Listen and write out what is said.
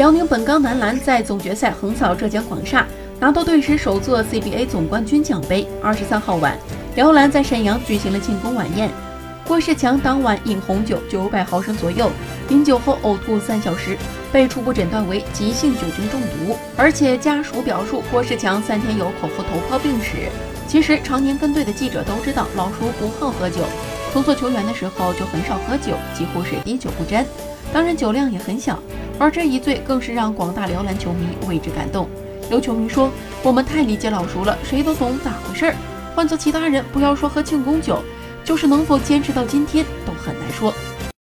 辽宁本钢男篮在总决赛横扫浙江广厦，拿到队史首座 CBA 总冠军奖杯。二十三号晚，辽篮在沈阳举行了庆功晚宴。郭士强当晚饮红酒九百毫升左右，饮酒后呕吐三小时，被初步诊断为急性酒精中毒。而且家属表述，郭士强三天有口服头孢病史。其实，常年跟队的记者都知道，老叔不好喝酒，从做球员的时候就很少喝酒，几乎是滴酒不沾。当然，酒量也很小。而这一醉更是让广大辽篮球迷为之感动。有球迷说：“我们太理解老叔了，谁都懂咋回事儿。换做其他人，不要说喝庆功酒。”就是能否坚持到今天都很难说。